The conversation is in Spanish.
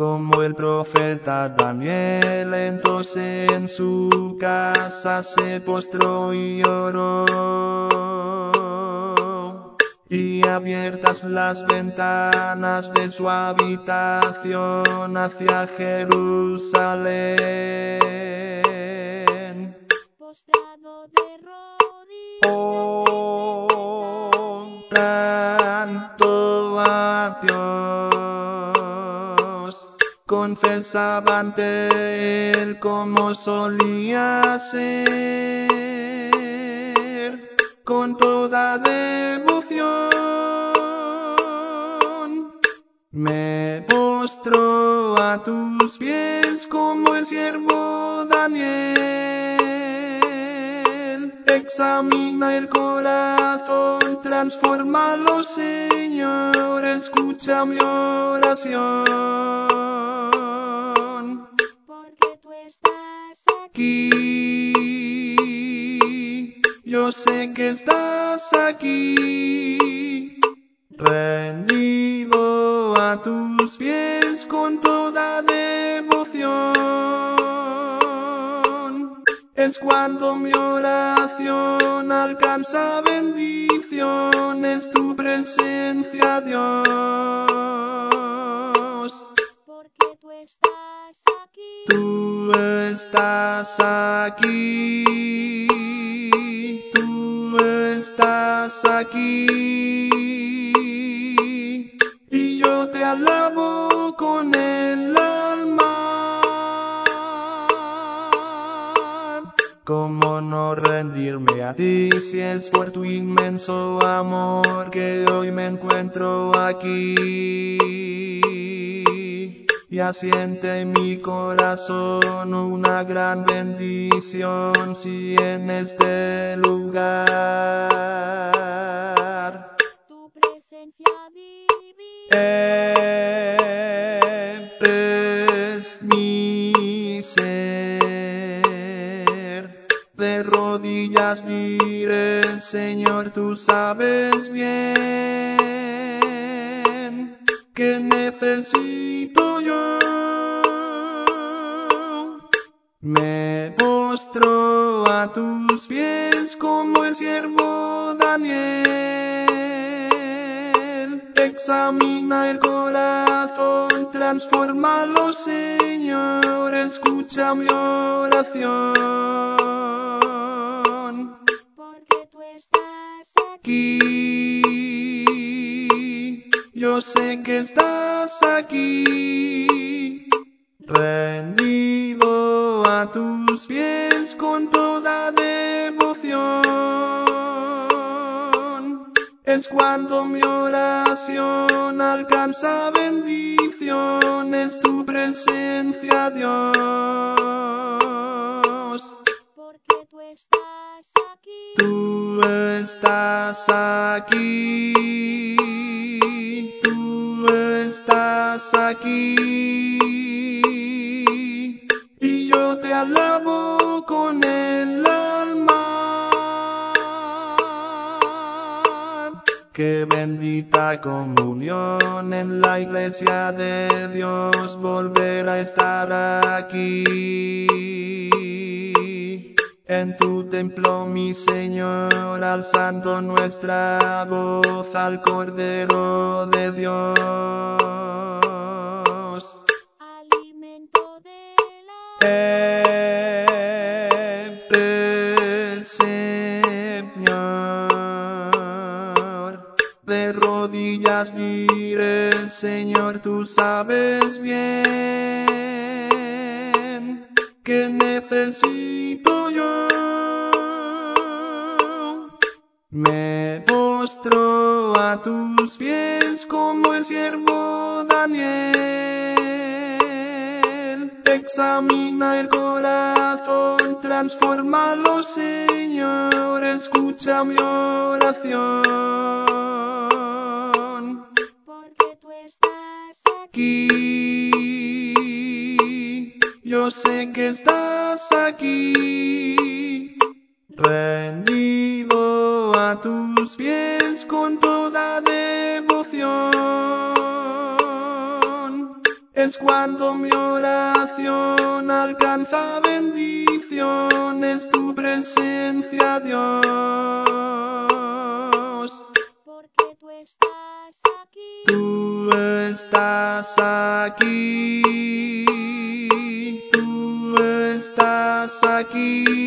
Como el profeta Daniel, entonces en su casa se postró y lloró. Y abiertas las ventanas de su habitación hacia Jerusalén. Dios, confesaba ante él como solía ser, con toda devoción. Me postro a tus pies como el siervo Daniel. Examina el corazón, transfórmalo, Señor, escucha mi oración. Aquí, yo sé que estás aquí, rendido a tus pies con toda devoción. Es cuando mi oración alcanza bendición, es tu presencia, Dios. Tú estás aquí, tú estás aquí, y yo te alabo con el alma. ¿Cómo no rendirme a ti si es por tu inmenso amor que hoy me encuentro aquí? Y asiente en mi corazón una gran bendición si en este lugar Tu presencia divina. eres mi ser. De rodillas diré, Señor, tú sabes bien Me postro a tus pies como el siervo Daniel. Examina el corazón, transfórmalo, Señor, escucha mi oración. Porque tú estás aquí. Yo sé que estás aquí, a tus pies con toda devoción. Es cuando mi oración alcanza bendición, es tu presencia, Dios. Porque tú estás aquí. Tú estás aquí, tú estás aquí, Qué bendita comunión en la iglesia de Dios volver a estar aquí. En tu templo, mi Señor, alzando nuestra voz al Cordero de Dios. Rodillas diré, Señor, tú sabes bien que necesito yo. Me postro a tus pies como el siervo Daniel. Examina el corazón, transfórmalo, Señor, escucha mi oración. Aquí. Yo sé que estás aquí, rendido a tus pies con toda devoción. Es cuando mi oración alcanza bendición, es tu presencia, Dios. Estás aquí. Tú estás aquí.